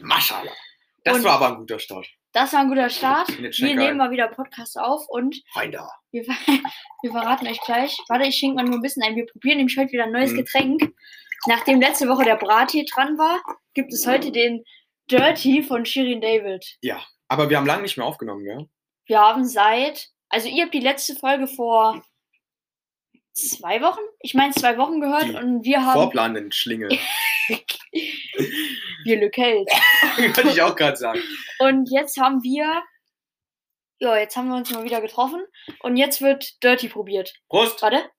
Maschallah. Das Und- war aber ein guter Start. Das war ein guter Start. Wir nehmen mal wieder Podcast auf und Rein da. wir, wir verraten euch gleich. Warte, ich schenke mal nur ein bisschen ein. Wir probieren nämlich heute wieder ein neues Mhm. Getränk. Nachdem letzte Woche der Brattee dran war, gibt es heute den Dirty von Shirin David. Ja, aber wir haben lange nicht mehr aufgenommen, gell? Wir haben seit, also ihr habt die letzte Folge vor zwei Wochen, ich meine zwei Wochen gehört Die und wir haben Vorplanenden Schlinge. wir Le Kelt. Wollte ich auch gerade sagen. Und jetzt haben wir, ja, jetzt haben wir uns mal wieder getroffen und jetzt wird Dirty probiert. Prost. Warte.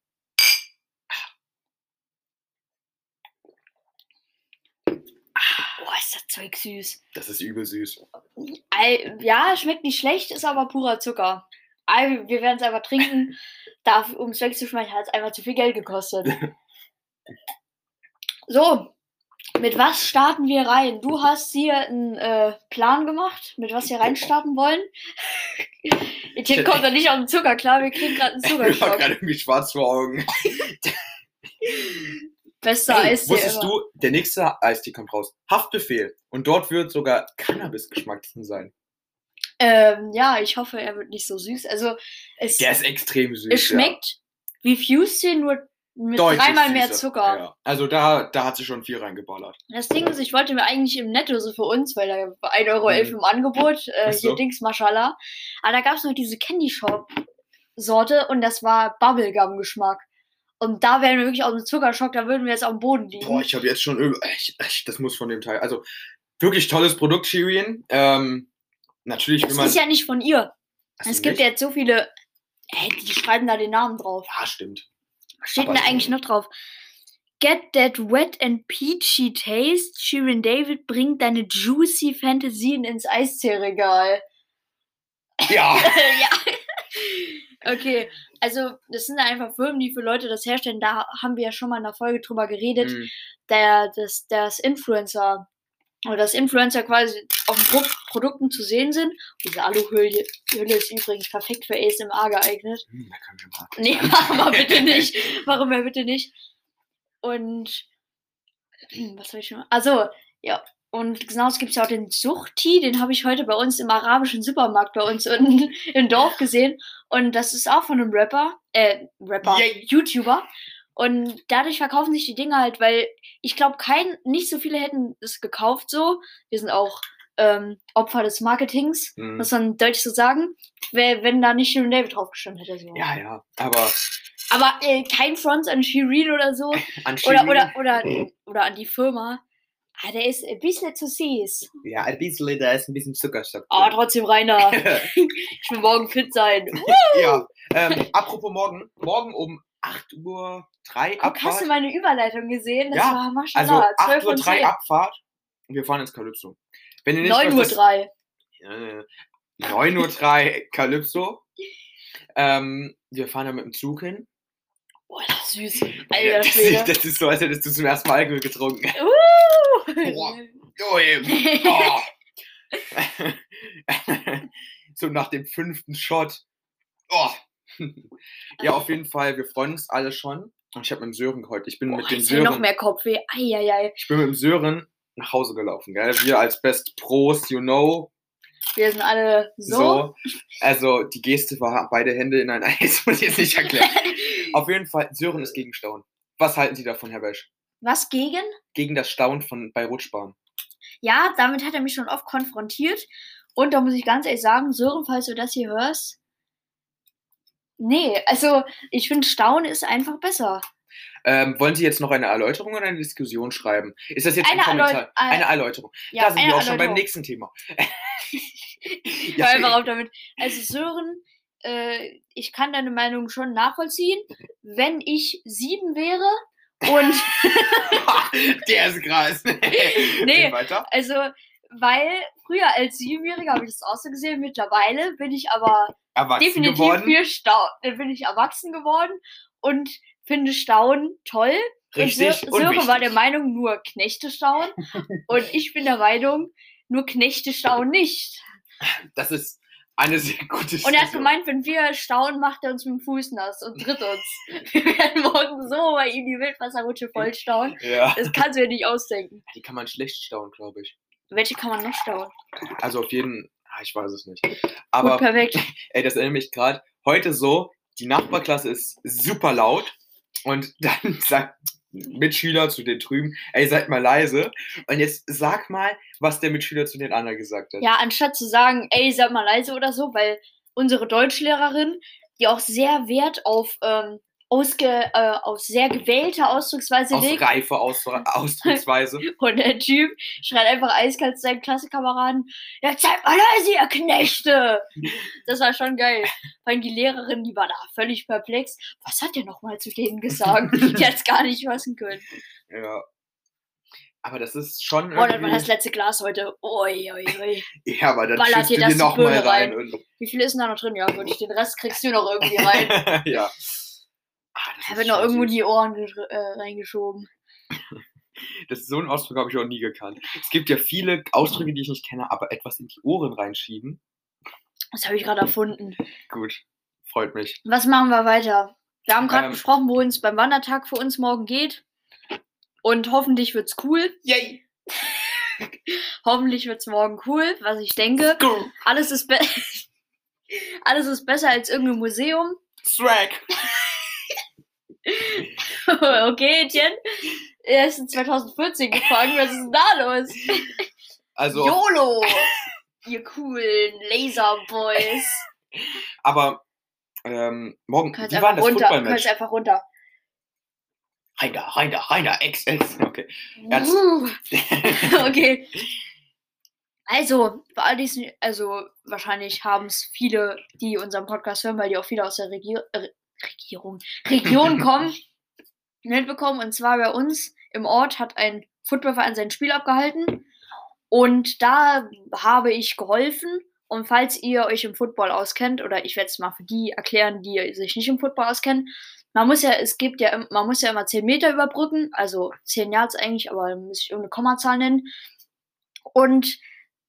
Boah, ist das Zeug süß. Das ist übel süß. Ei, Ja, schmeckt nicht schlecht, ist aber purer Zucker. Ei, Wir werden es einfach trinken. Darf, um es wegzuschmeißen, hat es einfach zu viel Geld gekostet. So, mit was starten wir rein? Du hast hier einen äh, Plan gemacht, mit was wir reinstarten wollen. Etienne kommt da nicht auf den Zucker, klar, wir kriegen gerade einen Ich war Zuckerschock. gerade irgendwie schwarz vor Augen. Bester Hey, Eistee wusstest du, der nächste Eistee kommt raus. Haftbefehl. Und dort wird sogar Cannabis-Geschmack drin sein. Ähm, ja, ich hoffe, er wird nicht so süß. Also, es, Der ist extrem süß. es schmeckt wie Fusey, nur mit ja. Deutlich dreimal mehr süßer. Zucker. Ja. Also da, da hat sie schon viel reingeballert. Das Ding ist, ich wollte mir eigentlich im Netto so für uns, weil da war 1,11 Euro Mhm. im Angebot, äh, so. hier Dings Mashallah. Aber da gab es noch diese Candy Shop Sorte und das war Bubblegum-Geschmack. Und da wären wir wirklich aus dem Zuckerschock, da würden wir jetzt dem Boden liegen. Boah, ich habe jetzt schon. Echt, echt, das muss von dem Teil. Also wirklich tolles Produkt, Shirin. Ähm, natürlich, das wenn man. ist ja nicht von ihr. Ach es gibt nicht? jetzt so viele, äh, die schreiben da den Namen drauf. Ja, stimmt. Was steht denn da eigentlich noch drauf? Get that wet and peachy taste. Shirin David bringt deine juicy Fantasien ins Eisteeregal. Ja. ja. Okay, also das sind einfach Firmen, die für Leute das herstellen. Da haben wir ja schon mal in der Folge drüber geredet. Mm, Der, das, das Influencer oder das Influencer quasi auf Pro Produkten zu sehen sind. Diese Aluhülle Hülle ist übrigens perfekt für ASMR geeignet. hm, da können wir mal. Nee, machen wir bitte nicht. Warum wir bitte nicht? Und was soll ich schon? Also, ja. Und genau, es gibt ja auch den Suchti, den habe ich heute bei uns im arabischen Supermarkt bei uns unten im Dorf gesehen. Und das ist auch von einem Rapper, äh, Rapper, Yay. YouTuber. Und dadurch verkaufen sich die Dinge halt, weil ich glaube, kein, nicht so viele hätten es gekauft so. Wir sind auch ähm, Opfer des Marketings, Mm. muss man deutlich so sagen. Wenn da nicht Shirin David drauf gestanden hätte. So. Ja, ja. Aber Aber äh, kein Front an Shirin oder so. an Oder, Shirin, oder, oder, oder an die Firma. Ah, der ist ein bisschen zu süß. Ja, ein bisschen, da ist ein bisschen Zuckerstoff. Drin. trotzdem, Rainer, ich will morgen fit sein. ja. Ähm, apropos morgen. Morgen um 8 Uhr 3 Guck, hast du Abfahrt. meine Überleitung gesehen? Das Ja, war Also Maschallah. 8 12 Uhr von 3 10. Abfahrt. Und wir fahren ins Calypso. Wenn ihr nicht 9 was Uhr das- 3. Äh, 9 Uhr 3 Calypso. Ähm, wir fahren da mit dem Zug hin. Boah, das ist süß. Alter das, ist, das ist so, als hättest du zum ersten Mal Alkohol getrunken. Uh. Oh, eben. Oh. so nach dem fünften Shot. Oh. ja, auf jeden Fall, wir freuen uns alle schon. Und ich habe mit dem Sören heute, ich bin Boah, mit dem hier noch Sören, mehr Kopfweh. Eieiei. ich bin mit dem Sören nach Hause gelaufen, gell? Wir als Best Pros, you know, Wir sind alle so. so. Also die Geste war beide Hände in ein Eis, muss ich jetzt nicht erklären. Auf jeden Fall, Sören ist gegen Staunen. Was halten Sie davon, Herr Wesch? Was gegen? Gegen das Staunen von bei Rutschbahn. Ja, damit hat er mich schon oft konfrontiert. Und da muss ich ganz ehrlich sagen, Sören, falls du das hier hörst. Nee, also ich finde, Staunen ist einfach besser. Ähm, wollen Sie jetzt noch eine Erläuterung oder eine Diskussion schreiben? Ist das jetzt Eine ein Kommentar? Erläut- äh, eine Erläuterung. Ja, da sind wir auch schon beim Erläuterung. nächsten Thema. Hör einfach auf damit. Also Sören, äh, ich kann deine Meinung schon nachvollziehen. Wenn ich sieben wäre und Der ist krass. Nee. Weiter. also, weil früher als Siebenjähriger habe ich das auch so gesehen, mittlerweile bin ich aber Erwachsen definitiv geworden. für Staunen, äh, bin ich erwachsen geworden und finde Staunen toll. Richtig. und Sö und Sören war der. Meinung, nur Knechte staunen. und ich bin der Meinung, nur Knechte staunen nicht. Das ist eine sehr gute Und er hat gemeint, wenn wir staunen, macht er uns mit dem Fuß nass und tritt uns. Wir werden morgen so bei ihm die Wildwasserrutsche voll stauen. Ja. Das kannst du dir nicht ausdenken. Die kann man schlecht staunen, glaube ich. Welche kann man noch stauen? Also auf jeden ah, ich weiß es nicht. Gut, Aber perfekt. ey, das erinnert mich gerade. Heute so, die Nachbarklasse ist super laut und dann sagt Mitschüler zu den drüben, ey, seid mal leise. Und jetzt sag mal, was der Mitschüler zu den anderen gesagt hat. Ja, anstatt zu sagen, ey, sag mal leise oder so, weil unsere Deutschlehrerin, die auch sehr Wert auf, ähm, ausge, äh, auf sehr gewählte Ausdrucksweise Aus legt. reife Aus Ausdrucksweise. Und der Typ schreit einfach eiskalt zu seinen Klassenkameraden, ja, seid mal leise, ihr Knechte! Das war schon geil. Weil die Lehrerin, die war da völlig perplex. Was hat der nochmal zu denen gesagt? Die hat es gar nicht fassen können. ja. Aber das ist schon Oh, das war irgendwie... das letzte Glas heute. Ui, ui, ui. ja, aber dann Ballert dir du dir nochmal rein. rein. Und, Wie viel ist denn da noch drin? Ja, gut, den Rest kriegst du noch irgendwie rein. ja. Ist wird noch irgendwo süß. die Ohren äh, reingeschoben. Das ist so ein Ausdruck habe ich auch nie gekannt. Es gibt ja viele Ausdrücke, die ich nicht kenne, aber etwas in die Ohren reinschieben. Das habe ich gerade erfunden. Gut, freut mich. Was machen wir weiter? Wir haben gerade Ähm. besprochen, wo es beim Wandertag für uns morgen geht. Und hoffentlich wird's cool. Yay! Hoffentlich wird's morgen cool, was ich denke. Alles ist, Alles ist besser als irgendein Museum. Swag! okay, Etienne. Er ist in 2014 gefangen. Was ist denn da los? Also, YOLO! Ihr coolen Laserboys. aber ähm, morgen, wie war das runter. Kannst Footballmatch? einfach runter. Rein da, rein da, rein da, ex, ex. Okay. Uh. okay. Also, für all diesen, also wahrscheinlich haben es viele, die unseren Podcast hören, weil die auch viele aus der Regier äh, Regierung, Region kommen, mitbekommen. Und zwar bei uns im Ort hat ein Footballverein sein Spiel abgehalten. Und da habe ich geholfen. Und falls ihr euch im Football auskennt, oder ich werde es mal für die erklären, die sich nicht im Football auskennen, man muss ja, es gibt ja, man muss ja immer 10 Meter überbrücken, also 10 Yards eigentlich, aber muss ich irgendeine Kommazahl nennen. Und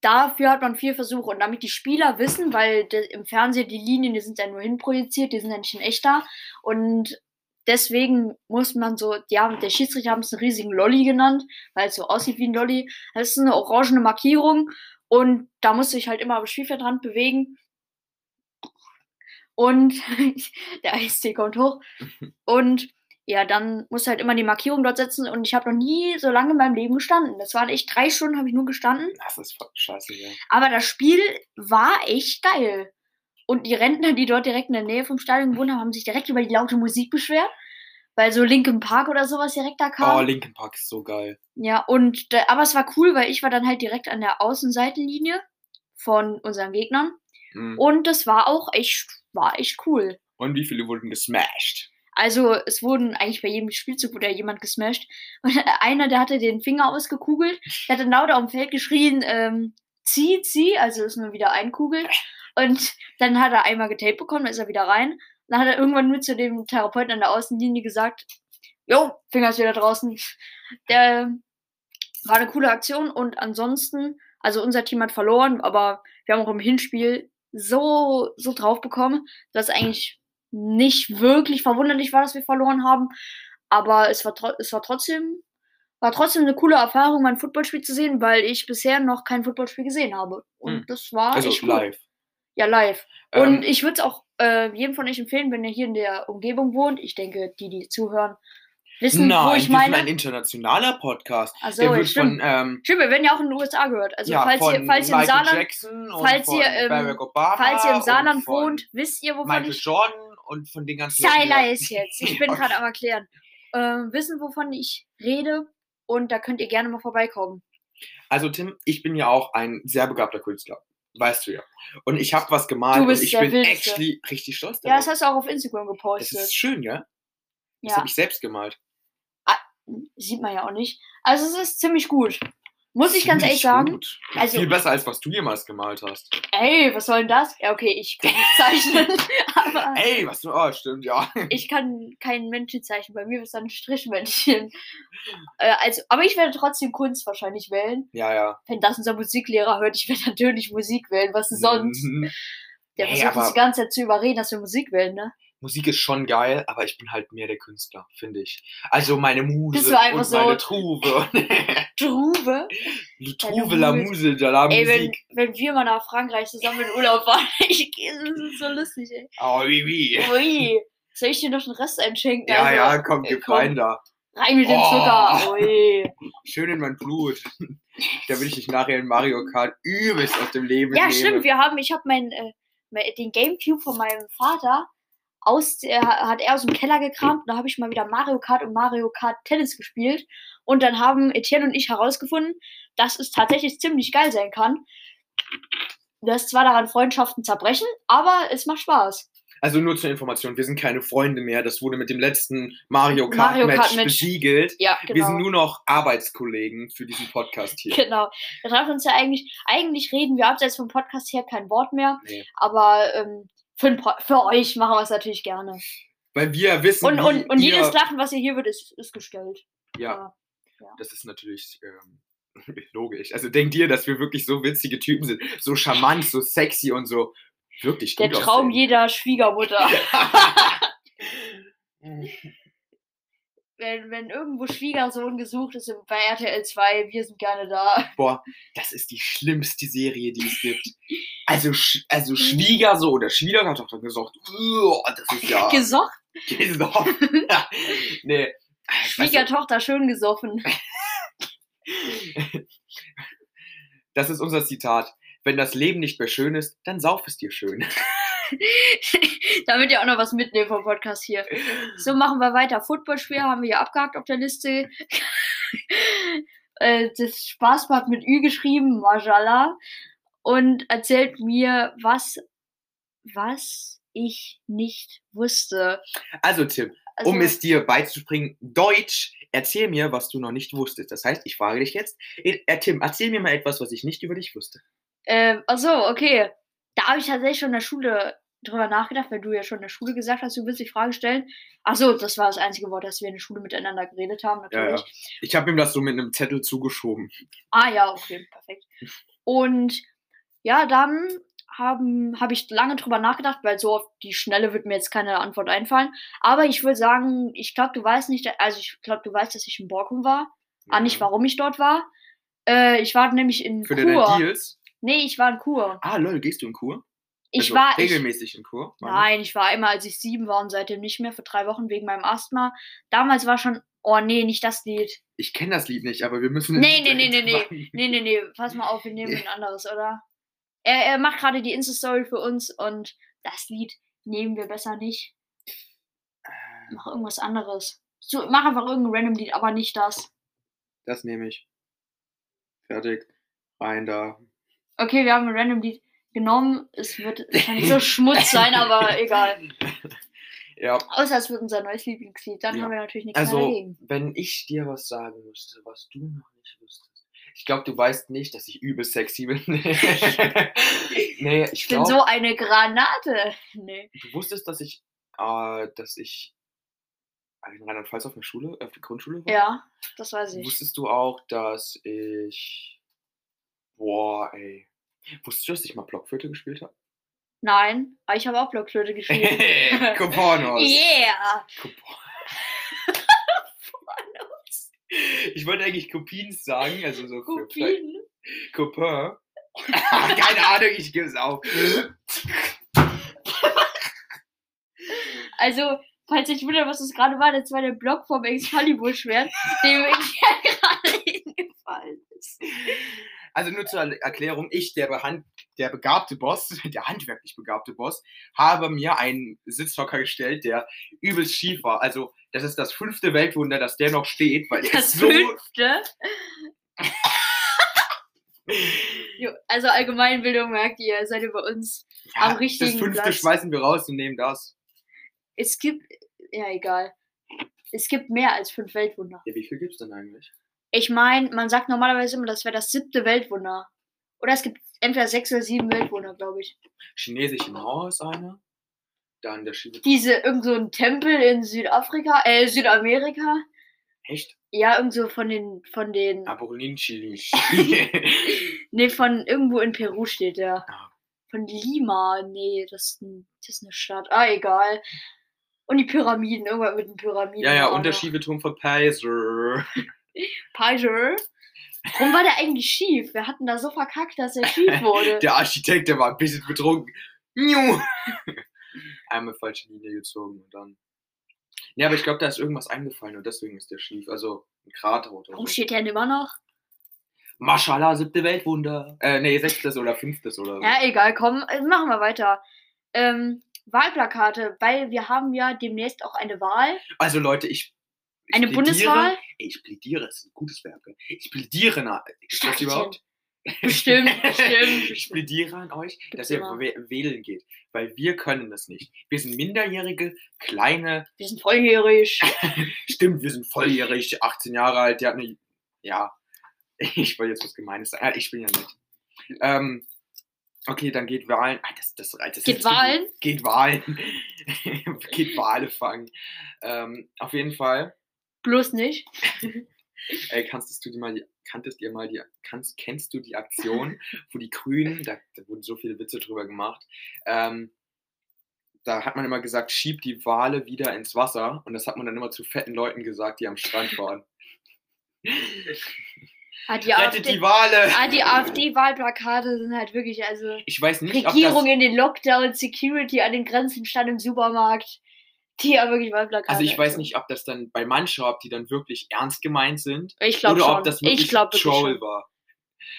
dafür hat man vier Versuche. Und damit die Spieler wissen, weil im Fernsehen die Linien, die sind ja nur hinprojiziert, die sind ja nicht in echt da. Und deswegen muss man so, ja, der Schiedsrichter haben es einen riesigen Lolly genannt, weil es so aussieht wie ein Lolly. Das ist eine orangene Markierung und da musst du dich halt immer am Spielfeldrand bewegen. Und der Eistee kommt hoch. Und ja, dann musst du halt immer die Markierung dort setzen. Und ich habe noch nie so lange in meinem Leben gestanden. Das waren echt drei Stunden, habe ich nur gestanden. Das ist voll scheiße, ja. Aber das Spiel war echt geil. Und die Rentner, die dort direkt in der Nähe vom Stadion gewohnt haben, haben sich direkt über die laute Musik beschwert. Weil so Linkin Park oder sowas direkt da kam. Oh, Linkin Park ist so geil. Ja, und aber es war cool, weil ich war dann halt direkt an der Außenseitenlinie von unseren Gegnern. Mhm. Und das war auch echt, war echt cool. Und wie viele wurden gesmashed? Also es wurden eigentlich bei jedem Spielzug wurde jemand gesmashed. Und einer, der hatte den Finger ausgekugelt, der hat dann laut auf dem Feld geschrien, ähm, zieh, zieh, also ist nur wieder einkugelt. Und dann hat er einmal getaped bekommen, ist er wieder rein. Dann hat er irgendwann nur zu dem Therapeuten an der Außenlinie gesagt, jo, Finger ist wieder draußen. Der war eine coole Aktion und ansonsten, also unser Team hat verloren, aber wir haben auch im Hinspiel so, so drauf bekommen, dass eigentlich nicht wirklich verwunderlich war, dass wir verloren haben. Aber es war, es war trotzdem, war trotzdem eine coole Erfahrung, mein Footballspiel zu sehen, weil ich bisher noch kein Footballspiel gesehen habe. Und Hm. das war Also echt cool. live. Ja, live. Und Ähm, ich würde es auch äh, jedem von euch empfehlen, wenn ihr hier in der Umgebung wohnt. Ich denke, die, die zuhören, wissen, nein, wo ich meine. ein internationaler Podcast. Ach Der wird stimmt. von, ähm, Stimmt, wir werden ja auch in den USA gehört. Also ja, falls, ihr, falls ihr im Saarland, und falls ihr, ähm, falls ihr im und Saarland wohnt, wisst ihr, wovon Michael ich Jordan und von den ganzen Sei Leuten, die- leise jetzt. Ich bin Ja. gerade am erklären. Ähm, wissen, wovon ich rede. Und da könnt ihr gerne mal vorbeikommen. Also Tim, ich bin ja auch ein sehr begabter Künstler. Weißt du ja. Und ich habe was gemalt Du bist und ich bin Wildeste. actually richtig stolz Ja, darauf. das hast du auch auf Instagram das gepostet. ist schön, ja? Das Ja, habe ich selbst gemalt. sieht man ja auch nicht. Also es ist ziemlich gut. Muss ich ganz ehrlich sagen. Gut. also- Viel besser, als was du jemals gemalt hast. Ey, was soll denn das? Ja, okay, ich kann nicht zeichnen, aber Ey, was du. Oh, stimmt, ja. ich kann kein Männchen zeichnen. Bei mir ist dann ein Strichmännchen. Äh, also, aber ich werde trotzdem Kunst wahrscheinlich wählen. Ja, ja. Wenn das unser Musiklehrer hört, ich werde natürlich Musik wählen. Was denn sonst? Mhm. Der versucht uns aber- die ganze Zeit zu überreden, dass wir Musik wählen, ne? Musik ist schon geil, aber ich bin halt mehr der Künstler, finde ich. Also meine Muse Bist du einfach und so- meine Truve. Truve. Die Truve, la Muse. De la Ey, wenn, Musik. wenn wir mal nach Frankreich zusammen in Urlaub fahren, ich, das ist so lustig, ey. Oh, wie, wie. Ui, soll ich dir noch den Rest einschenken? Ja, Also, ja, komm, gib komm. rein da. Rein mit dem Oh. Zucker. Ui. Schön in mein Blut. Da will ich dich nachher in Mario Kart übelst aus dem Leben Ja, nehmen. stimmt. Wir haben, ich habe äh, den Gamecube von meinem Vater aus, der, hat er aus dem Keller gekramt. Und da habe ich mal wieder Mario Kart und Mario Kart Tennis gespielt. Und dann haben Etienne und ich herausgefunden, dass es tatsächlich ziemlich geil sein kann. Dass zwar daran Freundschaften zerbrechen, aber es macht Spaß. Also nur zur Information, wir sind keine Freunde mehr. Das wurde mit dem letzten Mario Kart Mario Match Kart Match. besiegelt. Ja, Wir genau. sind nur noch Arbeitskollegen für diesen Podcast hier. Genau. Wir treffen uns ja eigentlich, eigentlich reden wir abseits vom Podcast her kein Wort mehr, Nee. aber ähm, für, für euch machen wir es natürlich gerne. Weil wir wissen, Und, und, und jedes Lachen, was ihr hier wird, ist, ist gestellt. Ja, Ja. das ist natürlich ähm, logisch. Also denkt ihr, dass wir wirklich so witzige Typen sind? So charmant, so sexy und so wirklich Der gut Traum aussehen. jeder Schwiegermutter. wenn, wenn irgendwo Schwiegersohn gesucht ist bei RTL 2, wir sind gerne da. Boah, das ist die schlimmste Serie, die es gibt. Also, also Schwiegersohn oder Schwiegertochter uah, das ist ja Gesocht, gesoffen. nee. nicht, Schwiegertochter schön gesoffen. Das ist unser Zitat. Wenn das Leben nicht mehr schön ist, dann sauf es dir schön. Damit ihr auch noch was mitnehmt vom Podcast hier. So, machen wir weiter. Footballspiel haben wir hier abgehakt auf der Liste. Äh, das Spaßbad mit Ü geschrieben, Mashallah. Und erzählt mir, was, was ich nicht wusste. Also Tim, Also, um es dir beizubringen, Deutsch, erzähl mir, was du noch nicht wusstest. Das heißt, ich frage dich jetzt, äh, Tim, erzähl mir mal etwas, was ich nicht über dich wusste. äh, achso, okay. Da habe ich tatsächlich schon in der Schule drüber nachgedacht, weil du ja schon in der Schule gesagt hast, du willst die Frage stellen. Achso, das war das einzige Wort, dass wir in der Schule miteinander geredet haben, Ja, natürlich. ja. Ich habe ihm das so mit einem Zettel zugeschoben. Ah ja, okay, perfekt. Und ja, dann habe ich lange drüber nachgedacht, weil so auf die Schnelle wird mir jetzt keine Antwort einfallen. Aber ich würde sagen, ich glaube, du weißt nicht, also ich glaube, du weißt, dass ich in Borkum war. Ah, nicht warum ich dort war. Äh, ich war nämlich in Für Kur. Deals? Nee, ich war in Kur. Ah, lol, gehst du in Kur? Ich Also war ich, regelmäßig in Kur? Nein, ich war einmal, als ich sieben war und seitdem nicht mehr für drei Wochen wegen meinem Asthma. Damals war schon, oh nee, nicht das Lied. Ich kenne das Lied nicht, aber wir müssen. Nee, nee, nee, nee, nee. Nee, nee, nee, pass mal auf, wir nehmen ein anderes, oder? Er, er macht gerade die Insta-Story für uns und das Lied nehmen wir besser nicht. Mach irgendwas anderes. So, mach einfach irgendein random Lied, aber nicht das. Das nehme ich. Fertig. Rein da. Okay, wir haben ein random Lied genommen. Es wird wahrscheinlich so Schmutz sein, aber egal. Ja, Außer es wird unser neues Lieblingslied. Dann Ja. haben wir natürlich nichts mehr also, dagegen. wenn ich dir was sagen müsste, was du noch nicht wusstest. Ich glaube, du weißt nicht, dass ich übel sexy bin. nee, ich Ich bin glaube, so eine Granate. Nee. du wusstest, dass ich, äh, dass ich in Rheinland-Pfalz auf der Schule, auf der Grundschule war? Ja, das weiß ich. Wusstest du auch, dass ich, boah, ey, wusstest du, dass ich mal Blockflöte gespielt habe? Nein, aber ich habe auch Blockflöte gespielt. Copanos. yeah! Ich wollte eigentlich Kopins sagen, also so Kopien. Copain. Keine Ahnung, ich gebe es auf. Also, falls ich wundert, was das gerade war, das war der Block vom Excalibur-Schwert, dem mir gerade hingefallen ist. Also nur zur Erklärung, ich, der, behand, der begabte Boss, der handwerklich begabte Boss, habe mir einen Sitzhocker gestellt, der übelst schief war. Also das ist das fünfte Weltwunder, dass der noch steht, weil Das so... fünfte. Also Allgemeinbildung merkt ihr, seid ihr bei uns. am das richtigen fünfte Platz. schmeißen wir raus und nehmen das. Es gibt, ja egal. Es gibt mehr als fünf Weltwunder. Ja, wie viel gibt's denn eigentlich? Ich meine, man sagt normalerweise immer, das wäre das siebte Weltwunder. Oder es gibt entweder sechs oder sieben Weltwunder, glaube ich. Chinesische Mauer ist eine. Dann der Schiebe. Diese, irgend so ein Tempel in Südafrika, äh, Südamerika. Echt? Ja, irgend so von den, von den, Apollin-Chili. nee, von irgendwo in Peru steht der. Ah. Von Lima, nee, das ist, ein, das ist eine Stadt. Ah, egal. Und die Pyramiden, irgendwas mit den Pyramiden. ja, ja, und der noch. Schiebeturm von Peiser. Pizer. Warum war der eigentlich schief? Wir hatten da so verkackt, dass er schief wurde. Der Architekt, der war ein bisschen betrunken. Einmal falsche Linie gezogen und dann. Ja, aber ich glaube, da ist irgendwas eingefallen und deswegen ist der schief. Also ein Krater oder Warum so. steht der denn immer noch? Maschallah, siebte Weltwunder. Äh, nee, sechstes oder fünftes oder so. Ja, egal, komm, äh, machen wir weiter. Ähm, Wahlplakate, weil wir haben ja demnächst auch eine Wahl. Also Leute, ich. ich Eine plädiere- Bundeswahl? Ich plädiere, das ist ein gutes Verb. gell? Ich plädiere, na, ist das überhaupt? Bestimmt, bestimmt. Ich plädiere an euch, Gibt's dass ihr immer. wäh- wählen geht, weil wir können das nicht. Wir sind minderjährige, kleine, Wir sind volljährig. stimmt, wir sind volljährig, 18 Jahre alt, die hat eine, ja, ich wollte jetzt was Gemeines sagen, ich bin ja nett. Ähm, okay, dann geht Wahlen, ah, das, das, das Geht. Wahlen? Geht Wahlen, geht Wale fangen. Ähm, auf jeden Fall, Bloß nicht. Ey, kannst du dir mal die, kanntest ihr mal die, kannst, kennst du die Aktion, wo die Grünen, da, da wurden so viele Witze drüber gemacht, ähm, da hat man immer gesagt, schieb die Wale wieder ins Wasser und das hat man dann immer zu fetten Leuten gesagt, die am Strand waren. Ah, die Rettet AfD, die Wale! ah, die AfD-Wahlplakate sind halt wirklich, also Ich weiß nicht, ob Regierung in den Lockdown, Security an den Grenzen stand im Supermarkt. Die haben wirklich Wahlplakate. also ich weiß nicht, ob das dann bei manchen, ob die dann wirklich ernst gemeint sind Ich glaube oder schon. ob das wirklich ich glaube Troll schon. war.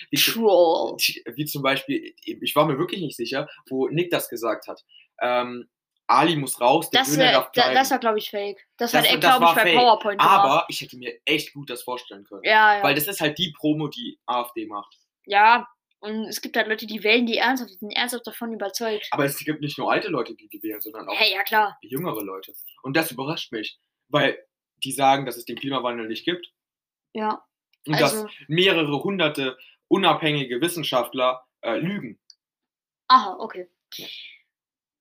Wie, Troll. wie zum Beispiel, ich war mir wirklich nicht sicher, wo Nick das gesagt hat. Ähm, Ali muss raus, der Das, wär, darf da, bleiben. das war, glaube ich, fake. Das, Das- hat das glaube ich, war bei fake. PowerPoint. Aber ich hätte mir echt gut das vorstellen können. Ja, ja. Weil das ist halt die Promo, die AfD macht. ja, und es gibt halt Leute, die wählen die ernsthaft, die sind ernsthaft davon überzeugt. Aber es gibt nicht nur alte Leute, die die wählen, sondern auch Hey, ja jüngere Leute. Und das überrascht mich, weil die sagen, dass es den Klimawandel nicht gibt Ja. und Also, dass mehrere hunderte unabhängige Wissenschaftler äh, lügen. aha, okay.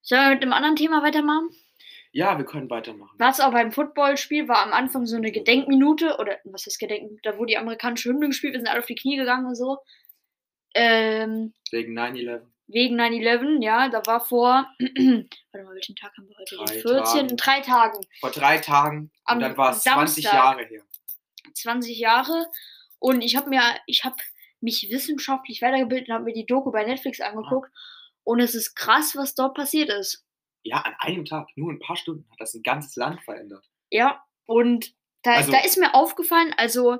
Sollen wir mit dem anderen Thema weitermachen? Ja, wir können weitermachen. Was auch beim Footballspiel war am Anfang so eine Gedenkminute, oder was heißt Gedenkminute, da wurde die amerikanische Hymne gespielt, wir sind alle auf die Knie gegangen und so. Ähm, Wegen 9-11. wegen 9-11, ja, da war vor, warte mal, welchen Tag haben wir heute? Drei Den 14. Tagen. In drei Tagen, Vor drei Tagen Am und dann war es 20 Samstag. Jahre her. 20 Jahre. Und ich habe mir, ich habe mich wissenschaftlich weitergebildet und habe mir die Doku bei Netflix angeguckt. Und es ist krass, was dort passiert ist. Ja, an einem Tag, nur ein paar Stunden, hat das ein ganzes Land verändert. Ja, und da, Also- da ist mir aufgefallen, also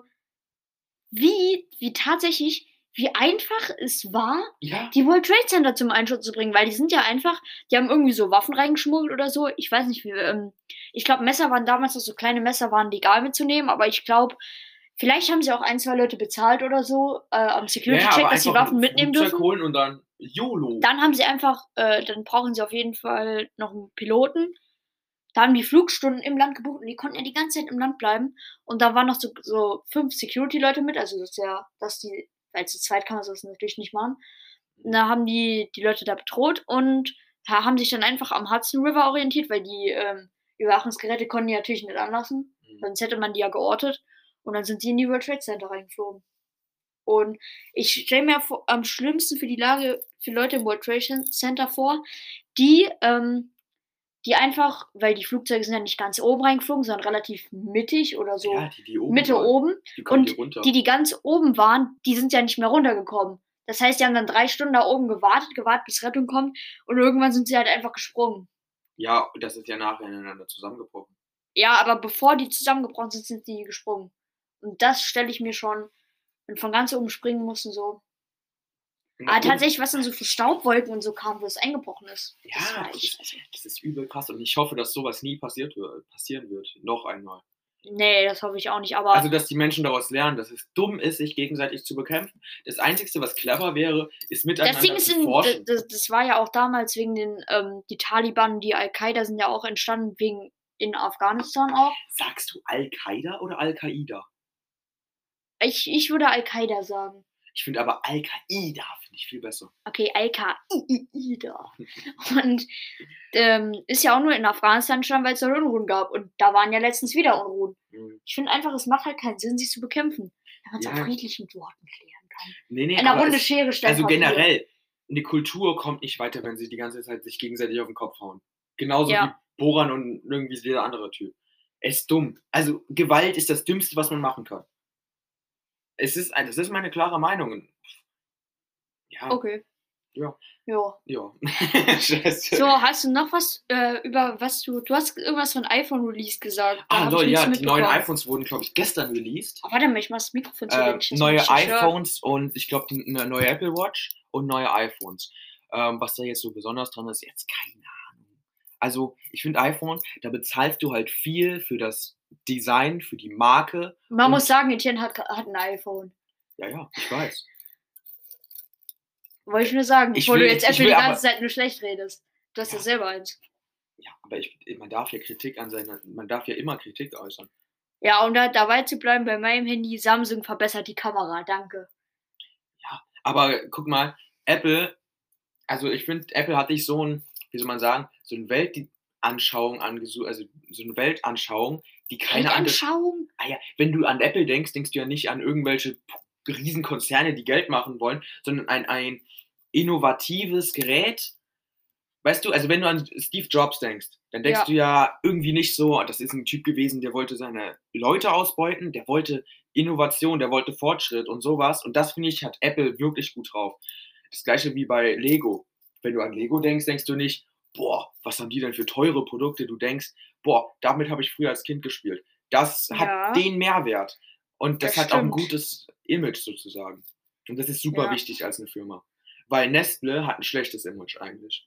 wie, wie tatsächlich, wie einfach es war, Ja. die World Trade Center zum Einsturz zu bringen, weil die sind ja einfach, die haben irgendwie so Waffen reingeschmuggelt oder so. Ich weiß nicht, wie, ähm, ich glaube, Messer waren damals noch so kleine Messer waren legal mitzunehmen, aber ich glaube, vielleicht haben sie auch ein, zwei Leute bezahlt oder so äh, am Security Check, dass sie Waffen mitnehmen dürfen. holen und dann YOLO. Dann haben sie einfach, äh, dann brauchen sie auf jeden Fall noch einen Piloten. Da haben die Flugstunden im Land gebucht und die konnten ja die ganze Zeit im Land bleiben. Und da waren noch so, so fünf Security-Leute mit, also das ist ja, dass die, weil zu zweit kann man das natürlich nicht machen. Und da haben die die Leute da bedroht und ha- haben sich dann einfach am Hudson River orientiert, weil die ähm, Überwachungsgeräte konnten die natürlich nicht anlassen. Mhm. Sonst hätte man die ja geortet. Und dann sind die in die World Trade Center reingeflogen. Und ich stelle mir vor, am schlimmsten für die Lage für Leute im World Trade Center vor, die, ähm, die einfach, weil die Flugzeuge sind ja nicht ganz oben reingeflogen, sondern relativ mittig oder so ja, die, die oben Mitte waren, oben. Die Und. Die, die ganz oben waren, die sind ja nicht mehr runtergekommen. Das heißt, die haben dann drei Stunden da oben gewartet, gewartet, bis Rettung kommt. Und irgendwann sind sie halt einfach gesprungen. ja, das ist ja nachher ineinander zusammengebrochen. Ja, aber bevor die zusammengebrochen sind, sind die gesprungen. Und das stelle ich mir schon, wenn von ganz oben springen mussten, so. Und Aber nach oben- tatsächlich, was dann so für Staubwolken und so kam, wo es eingebrochen ist. Ja, das war echt. ist- Also, Das ist übel krass und ich hoffe, dass sowas nie passiert wird, passieren wird. Noch einmal. nee, das hoffe ich auch nicht. Aber Also, dass die Menschen daraus lernen, dass es dumm ist, sich gegenseitig zu bekämpfen. Das Einzige, was clever wäre, ist miteinander das Ding ist, zu forschen. das, das war ja auch damals wegen den, ähm, die Taliban, die Al-Qaida sind ja auch entstanden wegen in Afghanistan auch. Sagst du Al-Qaida oder Al-Qaida? Ich, ich würde Al-Qaida sagen. Ich finde aber Al-Qaida finde ich viel besser. Okay, Al-Qaida. Und ähm, ist ja auch nur in Afghanistan schon, weil es dort Unruhen gab. Und da waren ja letztens wieder Unruhen. Hm. Ich finde einfach, es macht halt keinen Sinn, sie zu bekämpfen. Wenn man es Ja. auf friedlichen Worten klären kann. Nee, nee, In einer aber Runde Schere stellen. Also generell, eine Kultur kommt nicht weiter, wenn sie die ganze Zeit sich gegenseitig auf den Kopf hauen. Genauso Ja. wie Boran und irgendwie jeder andere Typ. Es ist dumm. Also Gewalt ist das Dümmste, was man machen kann. Es ist, das ist meine klare Meinung. Ja, Okay. Ja. Ja. ja. Scheiße. So, hast du noch was äh, über was du. Du hast irgendwas von iPhone Release gesagt. Ah, lol, ja, die neuen iPhones wurden, glaube ich, gestern released. Oh, warte mal, ich mach das Mikrofon zu das neue iPhones und ich glaube eine neue Apple Watch und neue iPhones. Ähm, was da jetzt so besonders dran ist, jetzt keine. Also ich finde iPhone, da bezahlst du halt viel für das Design, für die Marke. Man muss sagen, Etienne hat, hat ein iPhone. Ja, ja, ich weiß. Wollte ich nur sagen, Ich bevor will- du jetzt Apple die aber- ganze Zeit nur schlecht redest. Du hast ja, Ja. selber eins. Ja, aber ich, man darf ja Kritik an seiner, man darf ja immer Kritik äußern. Ja, und da dabei zu bleiben bei meinem Handy, Samsung verbessert die Kamera, danke. Aber guck mal, Apple, also ich finde, Apple hat nicht so ein, wie soll man sagen, so eine Weltanschauung angesucht, also so eine Weltanschauung, die keine andere Weltanschauung? Ah ja, wenn du an Apple denkst, denkst du ja nicht an irgendwelche Riesenkonzerne, die Geld machen wollen, sondern ein, ein innovatives Gerät. Weißt du, also wenn du an Steve Jobs denkst, dann denkst Ja. du ja irgendwie nicht so, das ist ein Typ gewesen, der wollte seine Leute ausbeuten, der wollte Innovation, der wollte Fortschritt und sowas. Und das finde ich, hat Apple wirklich gut drauf. Das gleiche wie bei Lego. Wenn du an Lego denkst, denkst du nicht, boah, was haben die denn für teure Produkte? Du denkst, boah, damit habe ich früher als Kind gespielt. Das hat Ja. den Mehrwert. Und das, Das hat auch ein stimmt. gutes Image sozusagen. Und das ist super Ja. wichtig als eine Firma. Weil Nestle hat ein schlechtes Image eigentlich.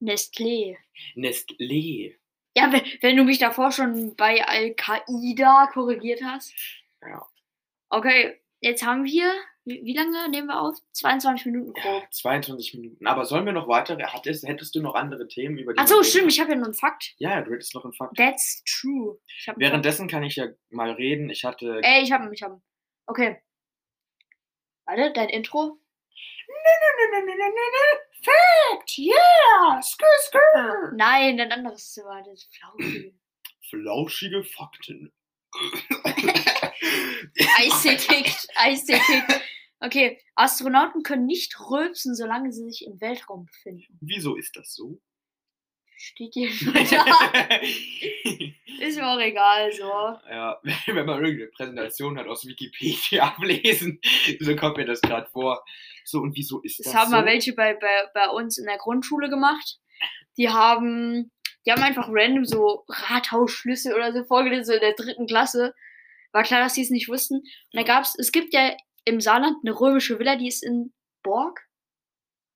Nestlé. Nestlé. Ja, wenn, wenn du mich davor schon bei Al-Qaida korrigiert hast. Ja. Okay, jetzt haben wir, wie, wie lange nehmen wir auf? 22 Minuten grob. Ja, 22 Minuten. Aber sollen wir noch weitere? Hattest, hättest du noch andere Themen über die Achso, stimmt, ich habe ja noch einen Fakt. Ja, du hättest noch einen Fakt. That's true. Fakt. Währenddessen kann ich ja mal reden. Ich hatte. Ey, ich hab ihn, ich hab ihn. Okay. Warte, dein Intro? Fact, yeah, skr, skr. Nein, dein anderes war das Flauschige. Flauschige Fakten. Eistee kickt. Okay, Astronauten können nicht rülpsen, solange sie sich im Weltraum befinden. Wieso ist das so? Steht hier schon da. Ist mir auch egal, so. Ja, wenn man irgendeine Präsentation hat aus Wikipedia ablesen, so kommt mir das gerade vor. So, und wieso ist das, Das haben so? mal welche bei, bei, bei uns in der Grundschule gemacht. Die haben, die haben einfach random so Rathausschlüssel oder so vorgelesen, so in der dritten Klasse. War klar, dass die es nicht wussten. Und da gab's, es gibt ja im Saarland eine römische Villa, die ist in Borg.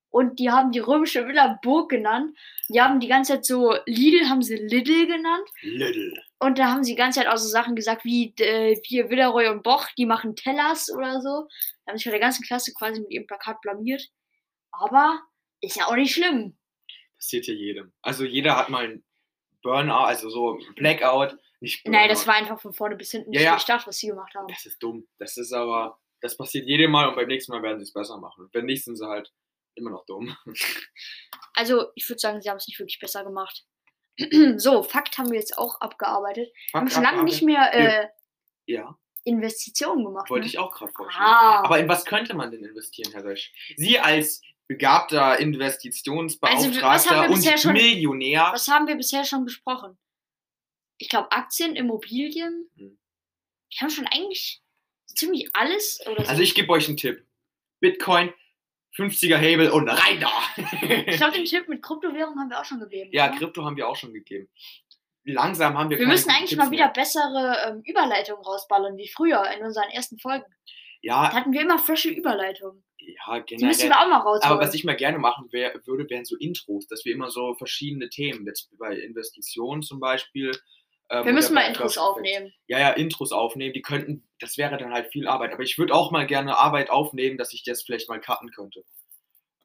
Und die haben die römische Villa Burg genannt. Die haben die ganze Zeit so, Lidl haben sie Lidl genannt. Little. Und da haben sie die ganze Zeit auch so Sachen gesagt wie äh, hier Villeroy und Boch, die machen Tellers oder so. Da haben sich von der ganzen Klasse quasi mit ihrem Plakat blamiert. Aber ist ja auch nicht schlimm. Passiert ja jedem. Also jeder hat mal einen Burnout, also so ein Blackout. Nicht Burnout. Nein, das war einfach von vorne bis hinten Ja, nicht ja. durchdacht, was sie gemacht haben. Das ist dumm. Das ist aber, das passiert jedem Mal und beim nächsten Mal werden sie es besser machen. Wenn nicht, sind sie halt immer noch dumm. Also, ich würde sagen, sie haben es nicht wirklich besser gemacht. so, Fakt haben wir jetzt auch abgearbeitet. Wir haben schon lange nicht mehr äh, Ja, Investitionen gemacht. wollte ne? ich auch gerade vorstellen. Ah. Aber in was könnte man denn investieren, Herr Rösch? Sie als begabter Investitionsbeauftragter Also, und schon- Millionär. Was haben wir bisher schon besprochen? Ich glaube, Aktien, Immobilien. Hm. Wir haben schon eigentlich ziemlich alles. So. Also ich gebe euch einen Tipp. Bitcoin, 50er Hebel und rein da. Ich glaube, den Tipp mit Kryptowährung haben wir auch schon gegeben. ja, oder? Krypto haben wir auch schon gegeben. Langsam haben wir Wir müssen eigentlich Tipps mal wieder mehr. bessere ähm, Überleitungen rausballern, wie früher in unseren ersten Folgen. Da Ja, hatten wir immer frische Überleitungen. Ja, Die müssen generell. wir auch mal rausholen. Aber was ich mal gerne machen wär, würde, wären so Intros, dass wir immer so verschiedene Themen, jetzt bei Investitionen zum Beispiel. ähm, wir müssen mal Intros aufnehmen. Ja, ja, Intros aufnehmen. Die könnten, das wäre dann halt viel Arbeit. Aber ich würde auch mal gerne Arbeit aufnehmen, dass ich das vielleicht mal cutten könnte.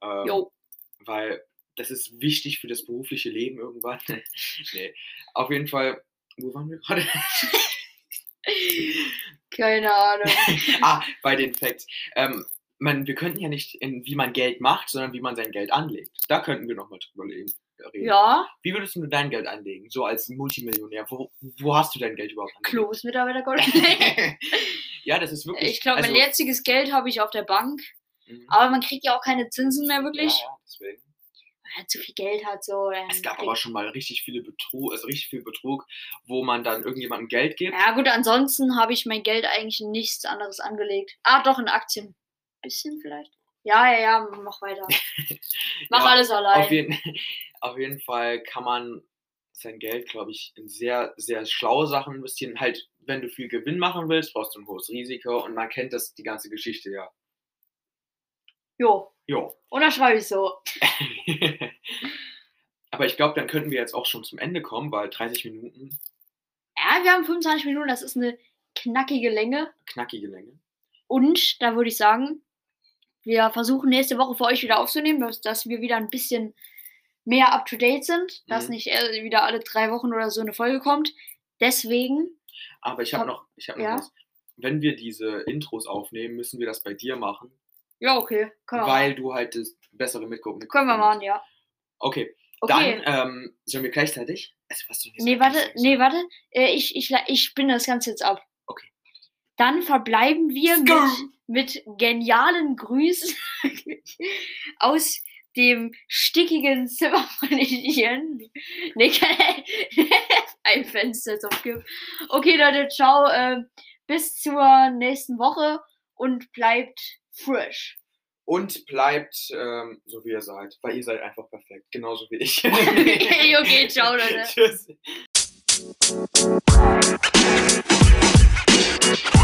Ähm, Jo. Weil das ist wichtig für das berufliche Leben irgendwann. nee, auf jeden Fall. Wo waren wir gerade? Keine Ahnung. ah, bei den Facts. Ähm, man, wir könnten ja nicht in wie man Geld macht, sondern wie man sein Geld anlegt. Da könnten wir nochmal drüber reden. Ja, Wie würdest du dein Geld anlegen? So als Multimillionär. Wo, wo hast du dein Geld überhaupt angelegt? Klos Mitarbeitergold. ja, das ist wirklich. ich glaube, also, mein jetziges Geld habe ich auf der Bank. mhm. Aber man kriegt ja auch keine Zinsen mehr wirklich. Ja, ja, deswegen. Wenn man zu viel Geld hat, so. Es gab aber schon mal richtig viele Betrug, also richtig viel Betrug, wo man dann irgendjemandem Geld gibt. Ja, gut, ansonsten habe ich mein Geld eigentlich in nichts anderes angelegt. Ah, doch, in Aktien. Bisschen vielleicht. Ja, ja, ja, mach weiter. Mach Ja, alles allein. Auf jeden, auf jeden Fall kann man sein Geld, glaube ich, in sehr, sehr schlaue Sachen investieren. Halt, wenn du viel Gewinn machen willst, brauchst du ein hohes Risiko und man kennt das, die ganze Geschichte ja. Jo, Jo. unterschreibe ich so. Aber ich glaube, dann könnten wir jetzt auch schon zum Ende kommen, weil 30 Minuten, Ja, wir haben 25 Minuten, das ist eine knackige Länge. knackige Länge. Und da würde ich sagen, wir versuchen nächste Woche für euch wieder aufzunehmen, dass, dass wir wieder ein bisschen mehr up to date sind, dass Mhm. nicht äh, wieder alle drei Wochen oder so eine Folge kommt. Deswegen, Aber ich habe Komm, noch, ich habe noch ja? was. Wenn wir diese Intros aufnehmen, müssen wir das bei dir machen, ja, okay, können weil du halt das bessere mitgucken können wir machen, ja. Okay, Okay. dann ähm, sollen wir gleichzeitig. Also, was du Nee, warte, nee, warte. Äh, ich, ich, ich spinne das Ganze jetzt ab. Okay. Dann verbleiben wir mit, mit genialen Grüßen aus dem stickigen Zimmer von Indien. Nee, ein Fenster ist aufgibt. Okay, Leute, ciao. Äh, bis zur nächsten Woche und bleibt fresh. Und bleibt ähm, so, wie ihr seid, weil ihr seid einfach perfekt. Genauso wie ich. okay, ciao, Leute. Tschüss. you know,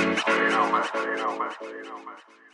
man. So you know, man. So you know, man. So you know, man.